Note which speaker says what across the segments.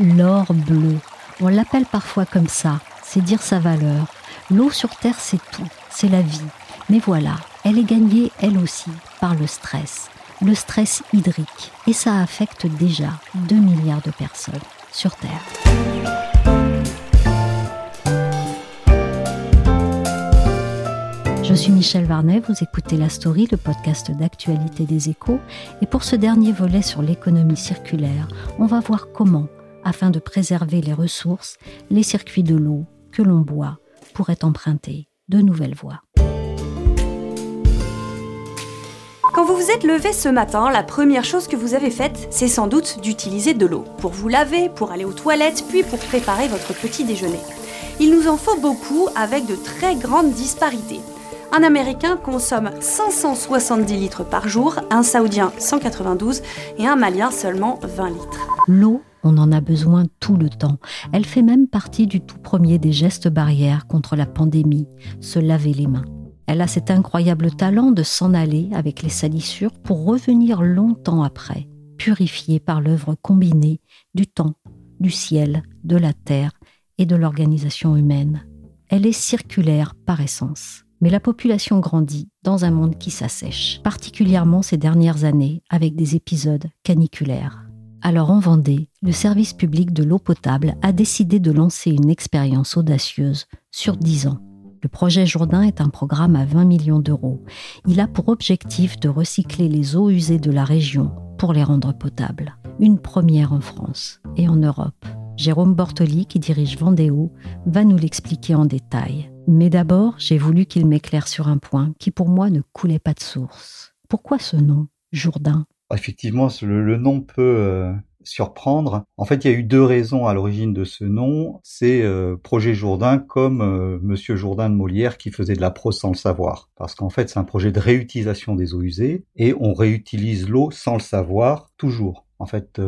Speaker 1: L'or bleu. On l'appelle parfois comme ça, c'est dire sa valeur. L'eau sur Terre, c'est tout, c'est la vie. Mais voilà, elle est gagnée, elle aussi, par le stress. Le stress hydrique. Et ça affecte déjà 2 milliards de personnes sur Terre. Je suis Michel Varnet, vous écoutez La Story, le podcast d'actualité des échos. Et pour ce dernier volet sur l'économie circulaire, on va voir comment afin de préserver les ressources, les circuits de l'eau que l'on boit pourraient emprunter de nouvelles voies.
Speaker 2: Quand vous vous êtes levé ce matin, la première chose que vous avez faite, c'est sans doute d'utiliser de l'eau pour vous laver, pour aller aux toilettes, puis pour préparer votre petit déjeuner. Il nous en faut beaucoup avec de très grandes disparités. Un Américain consomme 570 litres par jour, un Saoudien 192 et un Malien seulement 20 litres.
Speaker 1: L'eau on en a besoin tout le temps. Elle fait même partie du tout premier des gestes barrières contre la pandémie, se laver les mains. Elle a cet incroyable talent de s'en aller avec les salissures pour revenir longtemps après, purifiée par l'œuvre combinée du temps, du ciel, de la terre et de l'organisation humaine. Elle est circulaire par essence. Mais la population grandit dans un monde qui s'assèche, particulièrement ces dernières années avec des épisodes caniculaires. Alors en Vendée, le service public de l'eau potable a décidé de lancer une expérience audacieuse sur 10 ans. Le projet Jourdain est un programme à 20 millions d'euros. Il a pour objectif de recycler les eaux usées de la région pour les rendre potables. Une première en France et en Europe. Jérôme Bortoli, qui dirige Vendéo, va nous l'expliquer en détail. Mais d'abord, j'ai voulu qu'il m'éclaire sur un point qui pour moi ne coulait pas de source. Pourquoi ce nom, Jourdain?
Speaker 3: Effectivement, le, nom peut euh, surprendre. En fait, il y a eu deux raisons à l'origine de ce nom. C'est euh, Projet Jourdain comme euh, Monsieur Jourdain de Molière qui faisait de la prose sans le savoir. Parce qu'en fait, c'est un projet de réutilisation des eaux usées et on réutilise l'eau sans le savoir toujours. En fait,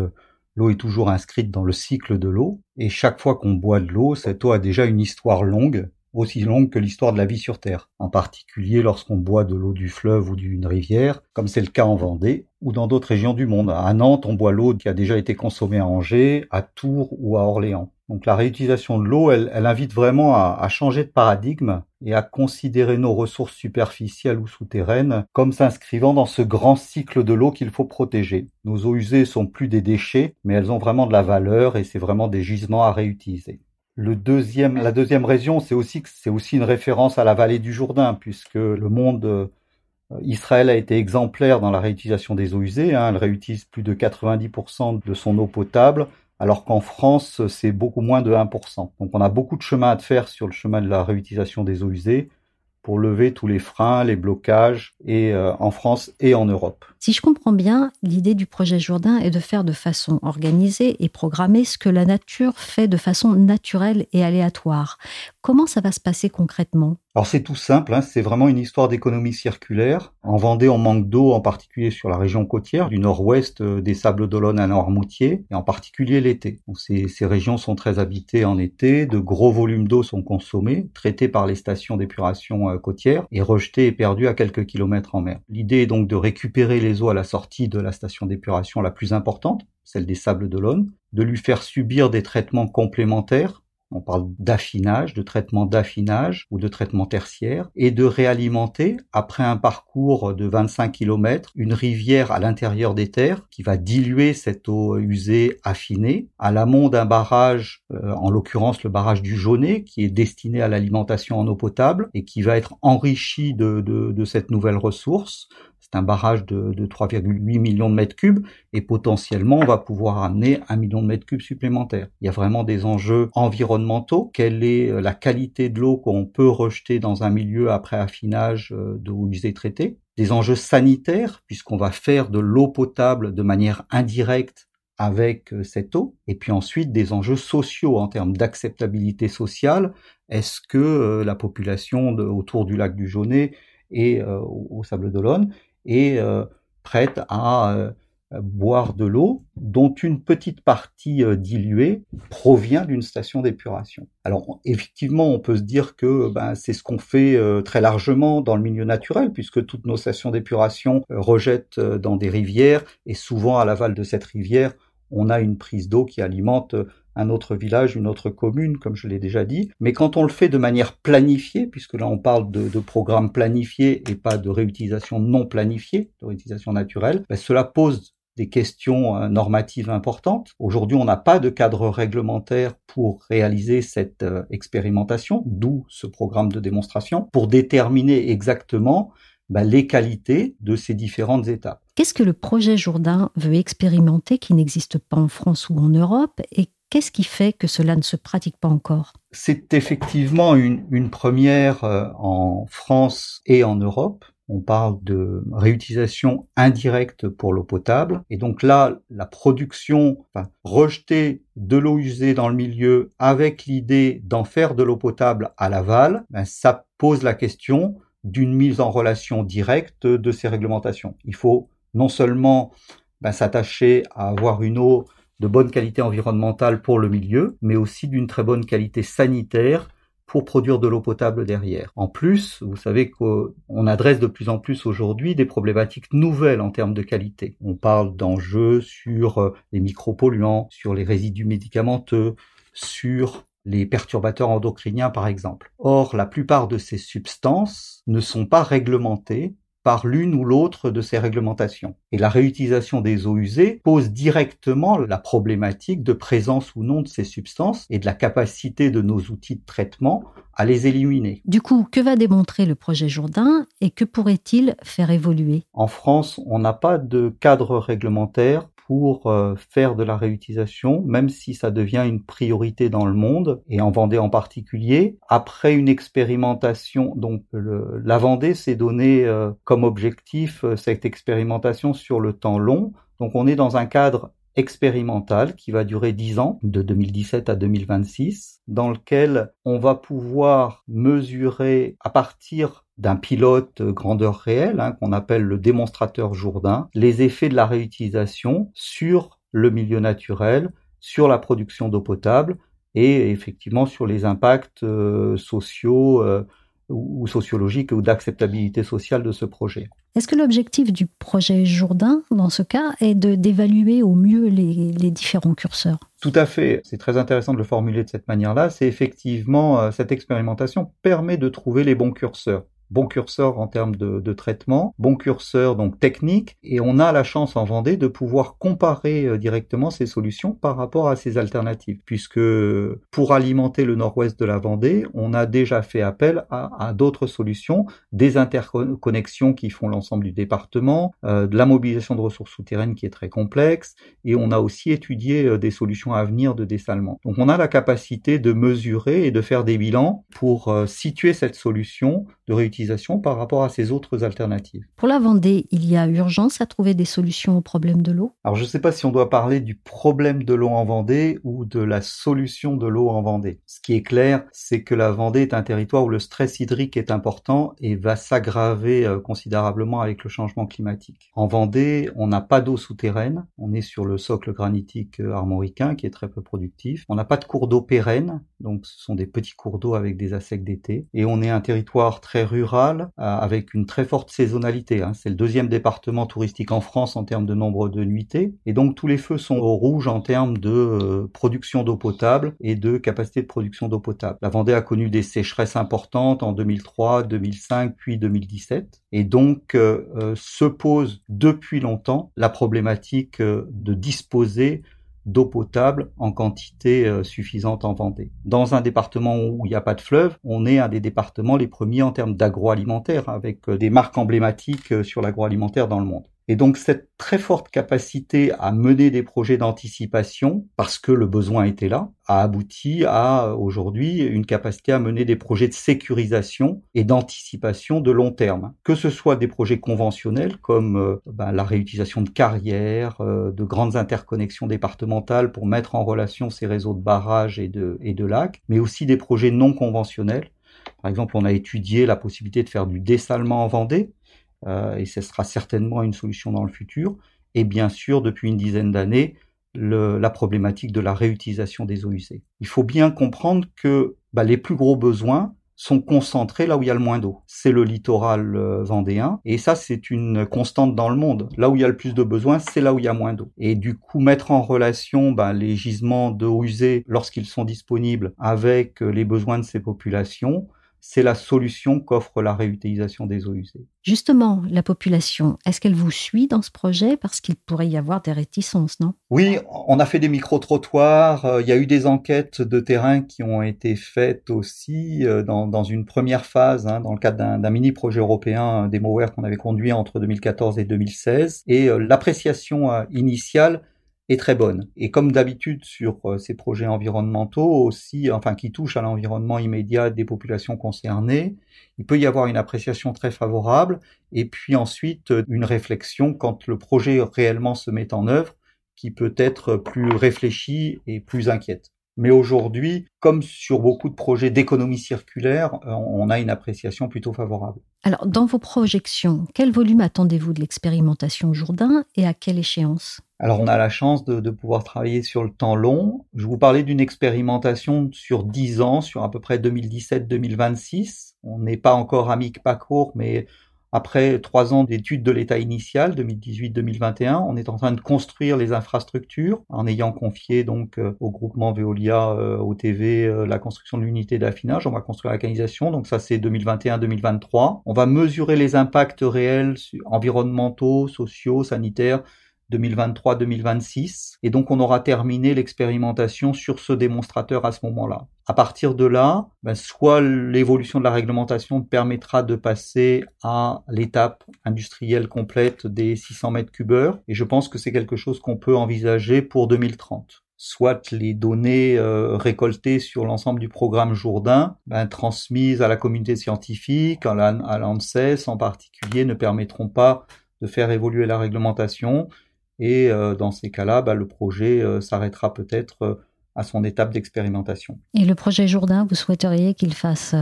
Speaker 3: l'eau est toujours inscrite dans le cycle de l'eau et chaque fois qu'on boit de l'eau, cette eau a déjà une histoire longue aussi longue que l'histoire de la vie sur Terre, en particulier lorsqu'on boit de l'eau du fleuve ou d'une rivière, comme c'est le cas en Vendée, ou dans d'autres régions du monde. À Nantes, on boit l'eau qui a déjà été consommée à Angers, à Tours ou à Orléans. Donc la réutilisation de l'eau, elle, invite vraiment à, à, changer de paradigme et à considérer nos ressources superficielles ou souterraines comme s'inscrivant dans ce grand cycle de l'eau qu'il faut protéger. Nos eaux usées sont plus des déchets, mais elles ont vraiment de la valeur et c'est vraiment des gisements à réutiliser. Le deuxième, la deuxième région, c'est aussi c'est aussi une référence à la vallée du Jourdain, puisque le monde euh, Israël a été exemplaire dans la réutilisation des eaux usées. Hein, elle réutilise plus de 90% de son eau potable, alors qu'en France, c'est beaucoup moins de 1%. Donc on a beaucoup de chemin à faire sur le chemin de la réutilisation des eaux usées pour lever tous les freins, les blocages, et euh, en France et en Europe.
Speaker 1: Si je comprends bien, l'idée du projet Jourdain est de faire de façon organisée et programmée ce que la nature fait de façon naturelle et aléatoire. Comment ça va se passer concrètement?
Speaker 3: Alors c'est tout simple, hein, c'est vraiment une histoire d'économie circulaire. En Vendée, on manque d'eau, en particulier sur la région côtière, du nord-ouest euh, des Sables d'Olonne à Noirmoutier, et en particulier l'été. Ces, ces régions sont très habitées en été, de gros volumes d'eau sont consommés, traités par les stations d'épuration euh, côtières, et rejetés et perdus à quelques kilomètres en mer. L'idée est donc de récupérer les eaux à la sortie de la station d'épuration la plus importante, celle des Sables d'Olonne, de lui faire subir des traitements complémentaires on parle d'affinage, de traitement d'affinage ou de traitement tertiaire, et de réalimenter, après un parcours de 25 km, une rivière à l'intérieur des terres qui va diluer cette eau usée affinée. À l'amont d'un barrage, euh, en l'occurrence le barrage du Jaunet, qui est destiné à l'alimentation en eau potable et qui va être enrichi de, de cette nouvelle ressource C'est un barrage de, de 3,8 millions de mètres cubes et potentiellement on va pouvoir amener un million de mètres cubes supplémentaires. Il y a vraiment des enjeux environnementaux. Quelle est euh, la qualité de l'eau qu'on peut rejeter dans un milieu après affinage euh, d'eau usée traitée Des enjeux sanitaires puisqu'on va faire de l'eau potable de manière indirecte avec euh, cette eau, et puis ensuite des enjeux sociaux en termes d'acceptabilité sociale. Est-ce que la population autour du lac du Jaunet et au Sable d'Olonne est prête à boire de l'eau dont une petite partie euh, diluée provient d'une station d'épuration. Alors effectivement, on peut se dire que ben, c'est ce qu'on fait euh, très largement dans le milieu naturel, puisque toutes nos stations d'épuration euh, rejettent dans des rivières, et souvent à l'aval de cette rivière, on a une prise d'eau qui alimente un autre village, une autre commune, comme je l'ai déjà dit. Mais quand on le fait de manière planifiée, puisque là on parle de, de programmes planifiés et pas de réutilisation non planifiée, de réutilisation naturelle, ben, cela pose des questions euh, normatives importantes. Aujourd'hui, on n'a pas de cadre réglementaire pour réaliser cette euh, expérimentation, d'où ce programme de démonstration, pour déterminer exactement bah, les qualités de ces différentes étapes.
Speaker 1: Qu'est-ce que le projet Jourdain veut expérimenter qui n'existe pas en France ou en Europe et qu'est-ce qui fait que cela ne se pratique pas encore?
Speaker 3: C'est effectivement une, une première euh, en France et en Europe on parle de réutilisation indirecte pour l'eau potable. Et donc là, la production, enfin, rejeter de l'eau usée dans le milieu avec l'idée d'en faire de l'eau potable à l'aval, ben, ça pose la question d'une mise en relation directe de ces réglementations. Il faut non seulement ben, s'attacher à avoir une eau de bonne qualité environnementale pour le milieu, mais aussi d'une très bonne qualité sanitaire pour produire de l'eau potable derrière. En plus, vous savez qu'on adresse de plus en plus aujourd'hui des problématiques nouvelles en termes de qualité. On parle d'enjeux sur euh, les micropolluants, sur les résidus médicamenteux, sur les perturbateurs endocriniens par exemple. Or, la plupart de ces substances ne sont pas réglementées par l'une ou l'autre de ces réglementations. Et la réutilisation des eaux usées pose directement la problématique de présence ou non de ces substances et de la capacité de nos outils de traitement à les éliminer.
Speaker 1: Du coup, que va démontrer le projet Jourdain et que pourrait-il faire évoluer?
Speaker 3: En France, on n'a pas de cadre réglementaire pour euh, faire de la réutilisation, même si ça devient une priorité dans le monde, et en Vendée en particulier. Après une expérimentation, donc la Vendée s'est donné euh, comme objectif euh, cette expérimentation sur le temps long. Donc on est dans un cadre expérimental qui va durer 10 ans, de 2017 à 2026, dans lequel on va pouvoir mesurer à partir d'un pilote grandeur réelle, hein, qu'on appelle le démonstrateur Jourdain, les effets de la réutilisation sur le milieu naturel, sur la production d'eau potable et effectivement sur les impacts euh, sociaux euh, ou sociologiques ou d'acceptabilité sociale de ce projet.
Speaker 1: Est-ce que l'objectif du projet Jourdain, dans ce cas, est d'évaluer au mieux les, les, différents curseurs?
Speaker 3: Tout à fait. C'est très intéressant de le formuler de cette manière-là. C'est effectivement, euh, cette expérimentation permet de trouver les bons curseurs bon curseur en termes de, traitement, bon curseur donc technique, et on a la chance en Vendée de pouvoir comparer euh, directement ces solutions par rapport à ces alternatives, puisque pour alimenter le nord-ouest de la Vendée, on a déjà fait appel à, d'autres solutions, des interconnexions qui font l'ensemble du département, euh, de la mobilisation de ressources souterraines qui est très complexe, et on a aussi étudié euh, des solutions à venir de dessalement. Donc on a la capacité de mesurer et de faire des bilans pour situer cette solution de réutilisation par rapport à ces autres alternatives.
Speaker 1: Pour la Vendée, il y a urgence à trouver des solutions au problème de l'eau?
Speaker 3: Alors je ne sais pas si on doit parler du problème de l'eau en Vendée ou de la solution de l'eau en Vendée. Ce qui est clair, c'est que la Vendée est un territoire où le stress hydrique est important et va s'aggraver euh, considérablement avec le changement climatique. En Vendée, on n'a pas d'eau souterraine, on est sur le socle granitique euh, armoricain qui est très peu productif. On n'a pas de cours d'eau pérenne, donc ce sont des petits cours d'eau avec des assecs d'été. Et on est un territoire très rural euh, avec une très forte saisonnalité. Hein. C'est le deuxième département touristique en France en termes de nombre de nuitées. Et donc tous les feux sont au rouge en termes de euh, production d'eau potable et de capacité de production d'eau potable. La Vendée a connu des sécheresses importantes en 2003, 2005, puis 2017. Et donc euh, se pose depuis longtemps la problématique de disposer d'eau potable en quantité euh, suffisante en Vendée. Dans un département où il n'y a pas de fleuve, on est un des départements les premiers en termes d'agroalimentaire, avec euh, des marques emblématiques euh, sur l'agroalimentaire dans le monde. Et donc cette très forte capacité à mener des projets d'anticipation, parce que le besoin était là, a abouti à aujourd'hui une capacité à mener des projets de sécurisation et d'anticipation de long terme. Que ce soit des projets conventionnels comme euh, ben, la réutilisation de carrières, euh, de grandes interconnexions départementales pour mettre en relation ces réseaux de barrages et de, et de lacs, mais aussi des projets non conventionnels. Par exemple, on a étudié la possibilité de faire du dessalement en Vendée, et ce sera certainement une solution dans le futur. Et bien sûr, depuis une dizaine d'années, la problématique de la réutilisation des eaux usées. Il faut bien comprendre que bah, les plus gros besoins sont concentrés là où il y a le moins d'eau. C'est le littoral euh, vendéen, et ça c'est une constante dans le monde. Là où il y a le plus de besoins, c'est là où il y a moins d'eau. Et du coup, mettre en relation bah, les gisements d'eau usée lorsqu'ils sont disponibles avec euh, les besoins de ces populations, c'est la solution qu'offre la réutilisation des eaux usées.
Speaker 1: Justement, la population, est-ce qu'elle vous suit dans ce projet? Parce qu'il pourrait y avoir des réticences, non?
Speaker 3: Oui, on a fait des micro-trottoirs, euh, il y a eu des enquêtes de terrain qui ont été faites aussi euh, dans, une première phase, hein, dans le cadre d'un mini-projet européen, des MOWER qu'on avait conduit entre 2014 et 2016. Et euh, l'appréciation initiale est très bonne. Et comme d'habitude sur euh, ces projets environnementaux aussi, enfin qui touchent à l'environnement immédiat des populations concernées, il peut y avoir une appréciation très favorable et puis ensuite euh, une réflexion quand le projet réellement se met en œuvre qui peut être plus réfléchie et plus inquiète. Mais aujourd'hui, comme sur beaucoup de projets d'économie circulaire, euh, on a une appréciation plutôt favorable.
Speaker 1: Alors, dans vos projections, quel volume attendez-vous de l'expérimentation Jourdain et à quelle échéance?
Speaker 3: Alors on a la chance de, pouvoir travailler sur le temps long. Je vous parlais d'une expérimentation sur 10 ans, sur à peu près 2017-2026. On n'est pas encore à pas court, mais après trois ans d'études de l'état initial, 2018-2021, on est en train de construire les infrastructures en ayant confié donc euh, au groupement Veolia, euh, au TV, euh, la construction de l'unité d'affinage. On va construire la canalisation, donc ça c'est 2021-2023. On va mesurer les impacts réels environnementaux, sociaux, sanitaires 2023-2026. Et donc on aura terminé l'expérimentation sur ce démonstrateur à ce moment-là. À partir de là, ben, soit l'évolution de la réglementation permettra de passer à l'étape industrielle complète des 600 mètres cubeurs, et je pense que c'est quelque chose qu'on peut envisager pour 2030 soit les données euh, récoltées sur l'ensemble du programme Jourdain, ben, transmises à la communauté scientifique, à l'ANSES en particulier, ne permettront pas de faire évoluer la réglementation et euh, dans ces cas-là, bah, le projet euh, s'arrêtera peut-être euh, à son étape d'expérimentation.
Speaker 1: Et le projet Jourdain, vous souhaiteriez qu'il fasse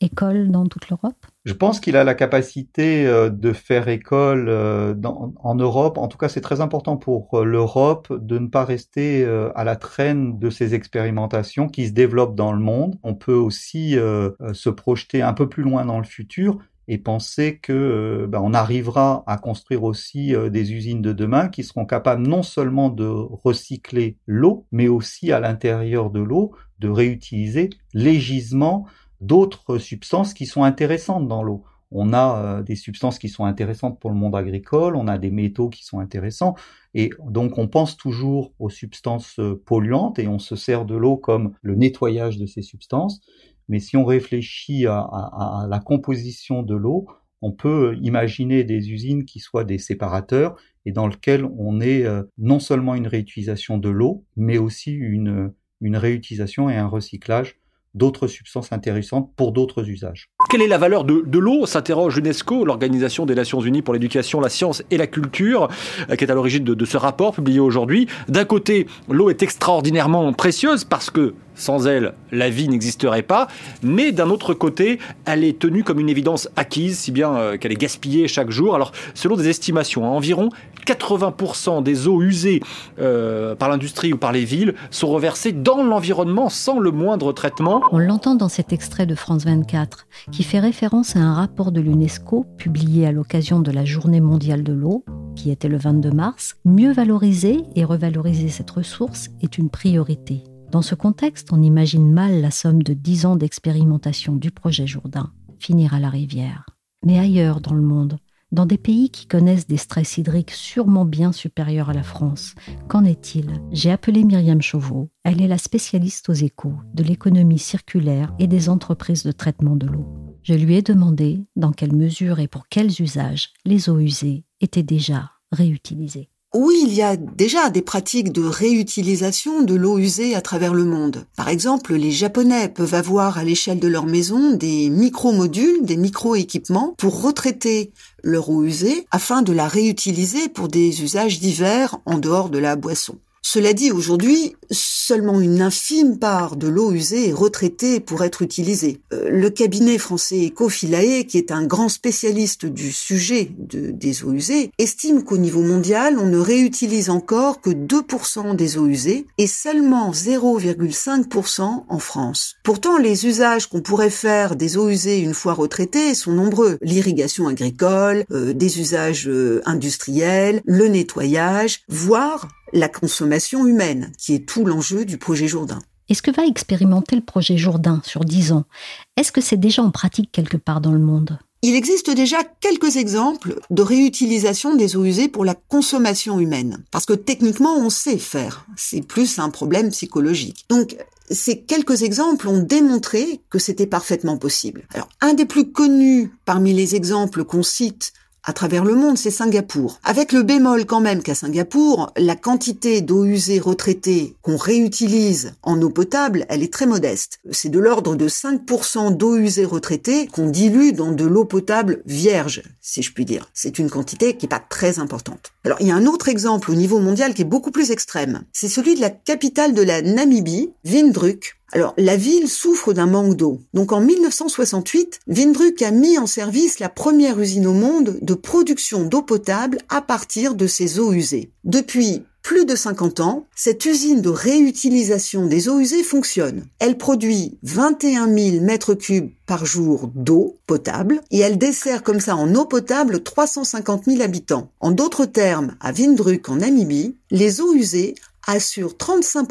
Speaker 1: école dans toute l'Europe?
Speaker 3: Je pense qu'il a la capacité de faire école en Europe. En tout cas, c'est très important pour l'Europe de ne pas rester à la traîne de ces expérimentations qui se développent dans le monde. On peut aussi se projeter un peu plus loin dans le futur et penser que euh, ben, on arrivera à construire aussi euh, des usines de demain qui seront capables non seulement de recycler l'eau, mais aussi à l'intérieur de l'eau de réutiliser les gisements d'autres substances qui sont intéressantes dans l'eau. On a euh, des substances qui sont intéressantes pour le monde agricole, on a des métaux qui sont intéressants, et donc on pense toujours aux substances polluantes et on se sert de l'eau comme le nettoyage de ces substances. Mais si on réfléchit à, la composition de l'eau, on peut imaginer des usines qui soient des séparateurs et dans lesquelles on ait euh, non seulement une réutilisation de l'eau, mais aussi une, une réutilisation et un recyclage d'autres substances intéressantes pour d'autres usages.
Speaker 4: Quelle est la valeur de, l'eau s'interroge l'UNESCO, l'Organisation des Nations Unies pour l'éducation, la science et la culture, euh, qui est à l'origine de, de ce rapport publié aujourd'hui. D'un côté, l'eau est extraordinairement précieuse parce que sans elle, la vie n'existerait pas. Mais d'un autre côté, elle est tenue comme une évidence acquise, si bien euh, qu'elle est gaspillée chaque jour. Alors, selon des estimations, hein, environ 80% des eaux usées euh, par l'industrie ou par les villes sont reversées dans l'environnement sans le moindre traitement.
Speaker 1: On l'entend dans cet extrait de France 24, qui fait référence à un rapport de l'UNESCO publié à l'occasion de la Journée mondiale de l'eau, qui était le 22 mars. Mieux valoriser et revaloriser cette ressource est une priorité. Dans ce contexte, on imagine mal la somme de 10 ans d'expérimentation du projet Jourdain finir à la rivière. Mais ailleurs dans le monde, Dans des pays qui connaissent des stress hydriques sûrement bien supérieurs à la France, qu'en est-il? J'ai appelé Myriam Chauveau. Elle est la spécialiste aux échos de l'économie circulaire et des entreprises de traitement de l'eau. Je lui ai demandé dans quelle mesure et pour quels usages les eaux usées étaient déjà réutilisées.
Speaker 5: Oui, il y a déjà des pratiques de réutilisation de l'eau usée à travers le monde. Par exemple, les Japonais peuvent avoir à l'échelle de leur maison des micro-modules, des micro-équipements pour retraiter leur eau usée afin de la réutiliser pour des usages divers en dehors de la boisson. Cela dit, aujourd'hui, seulement une infime part de l'eau usée est retraitée pour être utilisée. Euh, le cabinet français Ecofilae, qui est un grand spécialiste du sujet des eaux usées, estime qu'au niveau mondial, on ne réutilise encore que 2% des eaux usées et seulement 0,5% en France. Pourtant, les usages qu'on pourrait faire des eaux usées une fois retraitées sont nombreux. L'irrigation agricole, euh, des usages euh, industriels, le nettoyage, voire la consommation humaine, qui est tout l'enjeu du projet Jourdain.
Speaker 1: Est-ce que va expérimenter le projet Jourdain sur 10 ans? Est-ce que c'est déjà en pratique quelque part dans le monde?
Speaker 5: Il existe déjà quelques exemples de réutilisation des eaux usées pour la consommation humaine. Parce que techniquement, on sait faire. C'est plus un problème psychologique. Donc, ces quelques exemples ont démontré que c'était parfaitement possible. Alors, un des plus connus parmi les exemples qu'on cite à travers le monde, c'est Singapour. Avec le bémol quand même qu'à Singapour, la quantité d'eau usée retraitée qu'on réutilise en eau potable, elle est très modeste. C'est de l'ordre de 5% d'eau usée retraitée qu'on dilue dans de l'eau potable vierge, si je puis dire. C'est une quantité qui est pas très importante. Alors, il y a un autre exemple au niveau mondial qui est beaucoup plus extrême. C'est celui de la capitale de la Namibie, Windhoek, alors, la ville souffre d'un manque d'eau. Donc, en 1968, Windruck a mis en service la première usine au monde de production d'eau potable à partir de ces eaux usées. Depuis plus de 50 ans, cette usine de réutilisation des eaux usées fonctionne. Elle produit 21 000 mètres cubes par jour d'eau potable et elle dessert comme ça en eau potable 350 000 habitants. En d'autres termes, à Windruck en Namibie, les eaux usées assurent 35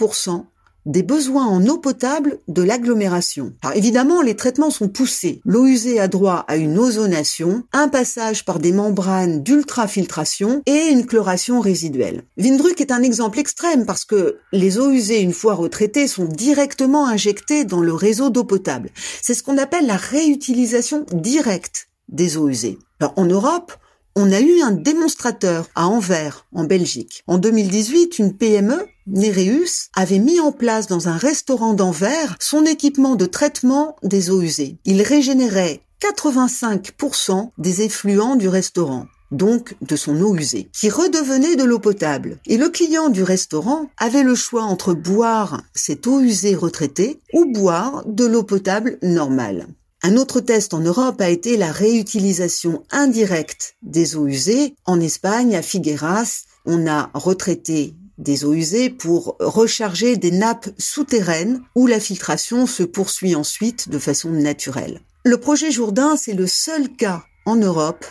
Speaker 5: des besoins en eau potable de l'agglomération. Alors évidemment, les traitements sont poussés. L'eau usée a droit à une ozonation, un passage par des membranes d'ultrafiltration et une chloration résiduelle. Windruck est un exemple extrême parce que les eaux usées, une fois retraitées, sont directement injectées dans le réseau d'eau potable. C'est ce qu'on appelle la réutilisation directe des eaux usées. Alors en Europe, on a eu un démonstrateur à Anvers, en Belgique. En 2018, une PME, Nereus, avait mis en place dans un restaurant d'Anvers son équipement de traitement des eaux usées. Il régénérait 85% des effluents du restaurant donc de son eau usée, qui redevenait de l'eau potable. Et le client du restaurant avait le choix entre boire cette eau usée retraitée ou boire de l'eau potable normale. Un autre test en Europe a été la réutilisation indirecte des eaux usées. En Espagne, à Figueras, on a retraité des eaux usées pour recharger des nappes souterraines où la filtration se poursuit ensuite de façon naturelle. Le projet Jourdain, c'est le seul cas en Europe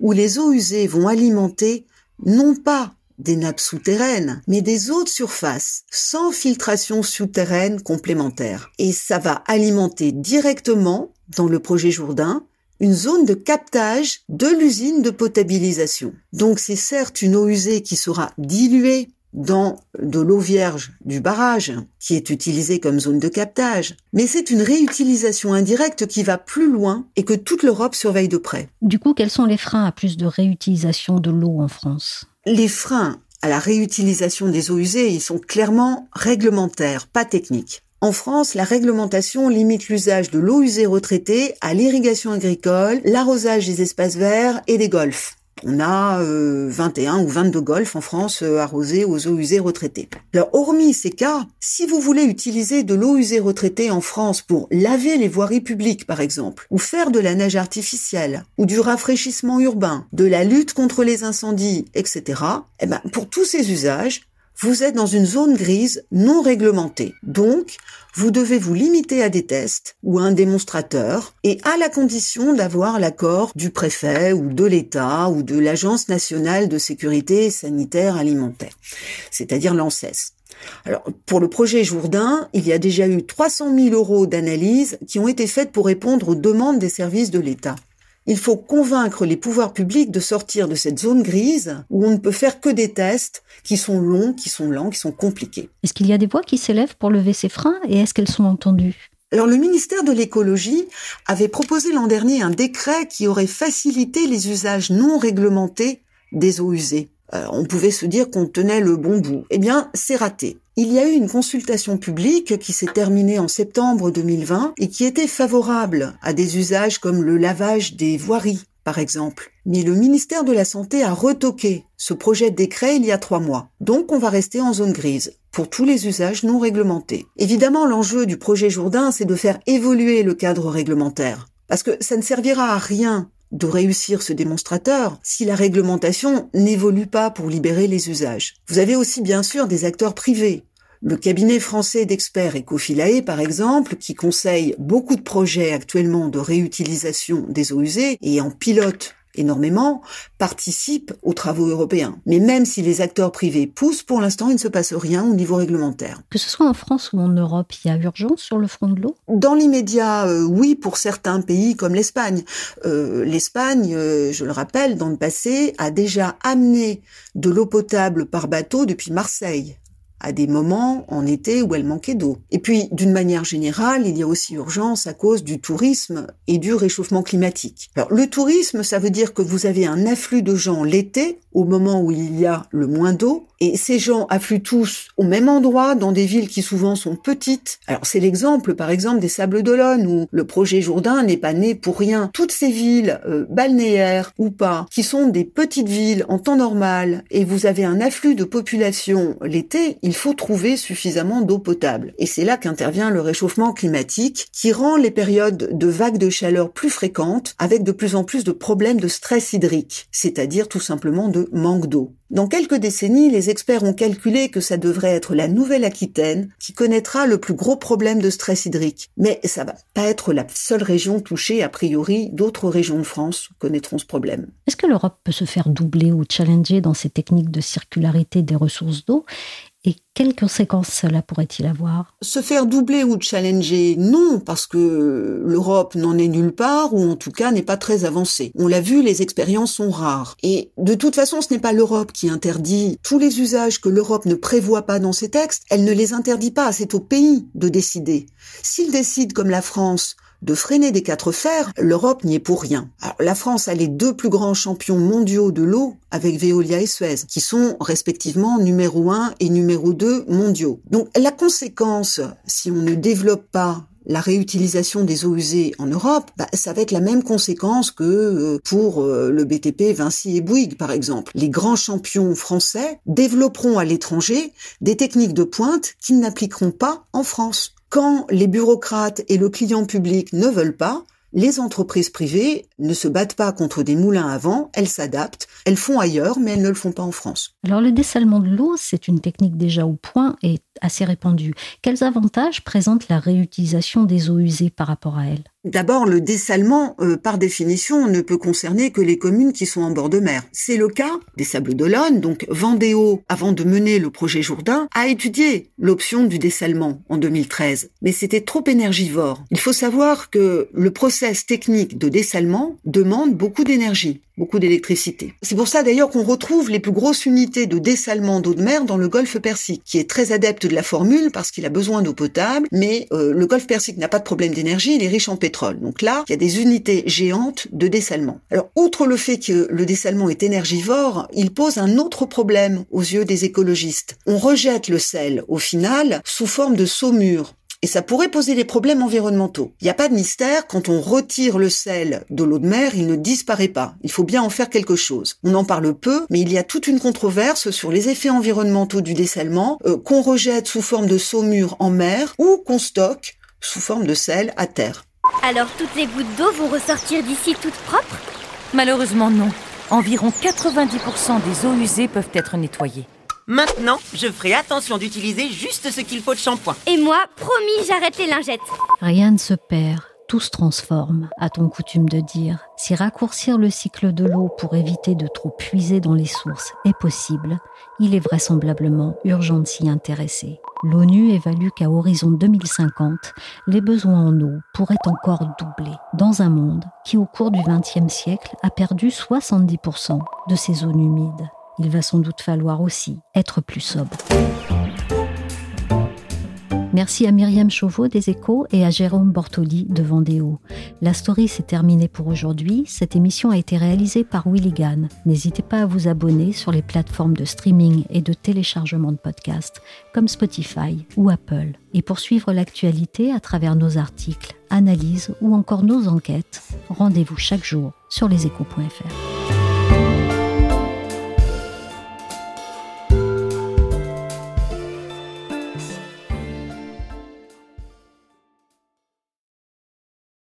Speaker 5: où les eaux usées vont alimenter non pas des nappes souterraines, mais des eaux de surface, sans filtration souterraine complémentaire. Et ça va alimenter directement dans le projet Jourdain une zone de captage de l'usine de potabilisation. Donc c'est certes une eau usée qui sera diluée dans de l'eau vierge du barrage, qui est utilisée comme zone de captage, mais c'est une réutilisation indirecte qui va plus loin et que toute l'Europe surveille de près.
Speaker 1: Du coup, quels sont les freins à plus de réutilisation de l'eau en France?
Speaker 5: Les freins à la réutilisation des eaux usées, ils sont clairement réglementaires, pas techniques. En France, la réglementation limite l'usage de l'eau usée retraitée à l'irrigation agricole, l'arrosage des espaces verts et des golfs. On a 21 euh, ou 22 golfs en France euh, arrosés aux eaux usées retraitées. Alors, hormis ces cas, si vous voulez utiliser de l'eau usée retraitée en France pour laver les voiries publiques, par exemple, ou faire de la neige artificielle, ou du rafraîchissement urbain, de la lutte contre les incendies, etc., eh ben, pour tous ces usages, vous êtes dans une zone grise non réglementée. Donc, vous devez vous limiter à des tests ou à un démonstrateur et à la condition d'avoir l'accord du préfet ou de l'État ou de l'Agence nationale de sécurité sanitaire alimentaire, c'est-à-dire l'ANSES. Alors, pour le projet Jourdain, il y a déjà eu 300 000 euros d'analyse qui ont été faites pour répondre aux demandes des services de l'État. Il faut convaincre les pouvoirs publics de sortir de cette zone grise où on ne peut faire que des tests qui sont longs, qui sont lents, qui sont compliqués.
Speaker 1: Est-ce qu'il y a des voix qui s'élèvent pour lever ces freins et est-ce qu'elles sont entendues?
Speaker 5: Alors le ministère de l'écologie avait proposé l'an dernier un décret qui aurait facilité les usages non réglementés des eaux usées. Euh, on pouvait se dire qu'on tenait le bon bout. Eh bien, c'est raté. Il y a eu une consultation publique qui s'est terminée en septembre 2020 et qui était favorable à des usages comme le lavage des voiries, par exemple. Mais le ministère de la Santé a retoqué ce projet de décret il y a trois mois. Donc on va rester en zone grise pour tous les usages non réglementés. Évidemment, l'enjeu du projet Jourdain, c'est de faire évoluer le cadre réglementaire. Parce que ça ne servira à rien de réussir ce démonstrateur si la réglementation n'évolue pas pour libérer les usages. Vous avez aussi bien sûr des acteurs privés. Le cabinet français d'experts Ecofilae, par exemple, qui conseille beaucoup de projets actuellement de réutilisation des eaux usées et en pilote énormément, participent aux travaux européens. Mais même si les acteurs privés poussent, pour l'instant, il ne se passe rien au niveau réglementaire.
Speaker 1: Que ce soit en France ou en Europe, il y a urgence sur le front de l'eau?
Speaker 5: Dans l'immédiat, euh, oui, pour certains pays comme l'Espagne. Euh, L'Espagne, euh, je le rappelle, dans le passé, a déjà amené de l'eau potable par bateau depuis Marseille à des moments en été où elle manquait d'eau. Et puis, d'une manière générale, il y a aussi urgence à cause du tourisme et du réchauffement climatique. Alors, le tourisme, ça veut dire que vous avez un afflux de gens l'été, au moment où il y a le moins d'eau, et ces gens affluent tous au même endroit, dans des villes qui souvent sont petites. Alors, c'est l'exemple, par exemple, des Sables d'Olonne, où le projet Jourdain n'est pas né pour rien. Toutes ces villes, euh, balnéaires ou pas, qui sont des petites villes en temps normal, et vous avez un afflux de population l'été, il faut trouver suffisamment d'eau potable. Et c'est là qu'intervient le réchauffement climatique qui rend les périodes de vagues de chaleur plus fréquentes avec de plus en plus de problèmes de stress hydrique, c'est-à-dire tout simplement de manque d'eau. Dans quelques décennies, les experts ont calculé que ça devrait être la Nouvelle-Aquitaine qui connaîtra le plus gros problème de stress hydrique. Mais ça va pas être la seule région touchée, a priori, d'autres régions de France connaîtront ce problème.
Speaker 1: Est-ce que l'Europe peut se faire doubler ou challenger dans ses techniques de circularité des ressources d'eau? Et quelles conséquences cela pourrait-il avoir?
Speaker 5: Se faire doubler ou challenger, non, parce que l'Europe n'en est nulle part, ou en tout cas n'est pas très avancée. On l'a vu, les expériences sont rares. Et de toute façon, ce n'est pas l'Europe qui interdit tous les usages que l'Europe ne prévoit pas dans ses textes, elle ne les interdit pas, c'est au pays de décider. S'il décide, comme la France, de freiner des quatre fers, l'Europe n'y est pour rien. la France a les deux plus grands champions mondiaux de l'eau avec Veolia et Suez, qui sont respectivement numéro un et numéro deux mondiaux. Donc la conséquence, si on ne développe pas la réutilisation des eaux usées en Europe, bah, ça va être la même conséquence que euh, pour euh, le BTP Vinci et Bouygues, par exemple. Les grands champions français développeront à l'étranger des techniques de pointe qu'ils n'appliqueront pas en France. Quand les bureaucrates et le client public ne veulent pas, les entreprises privées ne se battent pas contre des moulins à vent, elles s'adaptent, elles font ailleurs, mais elles ne le font pas en France.
Speaker 1: Alors le dessalement de l'eau, c'est une technique déjà au point et assez répandue. Quels avantages présente la réutilisation des eaux usées par rapport à elle?
Speaker 5: D'abord, le dessalement, euh, par définition, ne peut concerner que les communes qui sont en bord de mer. C'est le cas des Sables d'Olonne, donc Vendéo, avant de mener le projet Jourdain, a étudié l'option du dessalement en 2013. Mais c'était trop énergivore. Il faut savoir que le process technique de dessalement demande beaucoup d'énergie beaucoup d'électricité. C'est pour ça d'ailleurs qu'on retrouve les plus grosses unités de dessalement d'eau de mer dans le golfe Persique, qui est très adepte de la formule parce qu'il a besoin d'eau potable, mais euh, le golfe Persique n'a pas de problème d'énergie, il est riche en pétrole. Donc là, il y a des unités géantes de dessalement. Alors, outre le fait que le dessalement est énergivore, il pose un autre problème aux yeux des écologistes. On rejette le sel, au final, sous forme de saumure et ça pourrait poser des problèmes environnementaux. Il n'y a pas de mystère, quand on retire le sel de l'eau de mer, il ne disparaît pas. Il faut bien en faire quelque chose. On en parle peu, mais il y a toute une controverse sur les effets environnementaux du dessalement euh, qu'on rejette sous forme de saumure en mer ou qu'on stocke sous forme de sel à terre.
Speaker 6: Alors toutes les gouttes d'eau vont ressortir d'ici toutes propres?
Speaker 7: Malheureusement non. Environ 90% des eaux usées peuvent être nettoyées.
Speaker 8: Maintenant, je ferai attention d'utiliser juste ce qu'il faut de shampoing.
Speaker 6: Et moi, promis, j'arrête les lingettes.
Speaker 1: Rien ne se perd, tout se transforme, a-t-on coutume de dire. Si raccourcir le cycle de l'eau pour éviter de trop puiser dans les sources est possible, il est vraisemblablement urgent de s'y intéresser. L'ONU évalue qu'à horizon 2050, les besoins en eau pourraient encore doubler. dans un monde qui, au cours du XXe siècle, a perdu 70% de ses zones humides. Il va sans doute falloir aussi être plus sobre. Merci à Myriam Chauveau des Échos et à Jérôme Bortoli de Vendéo. La story s'est terminée pour aujourd'hui. Cette émission a été réalisée par Willigan. N'hésitez pas à vous abonner sur les plateformes de streaming et de téléchargement de podcasts comme Spotify ou Apple. Et pour suivre l'actualité à travers nos articles, analyses ou encore nos enquêtes, rendez-vous chaque jour sur leséchos.fr.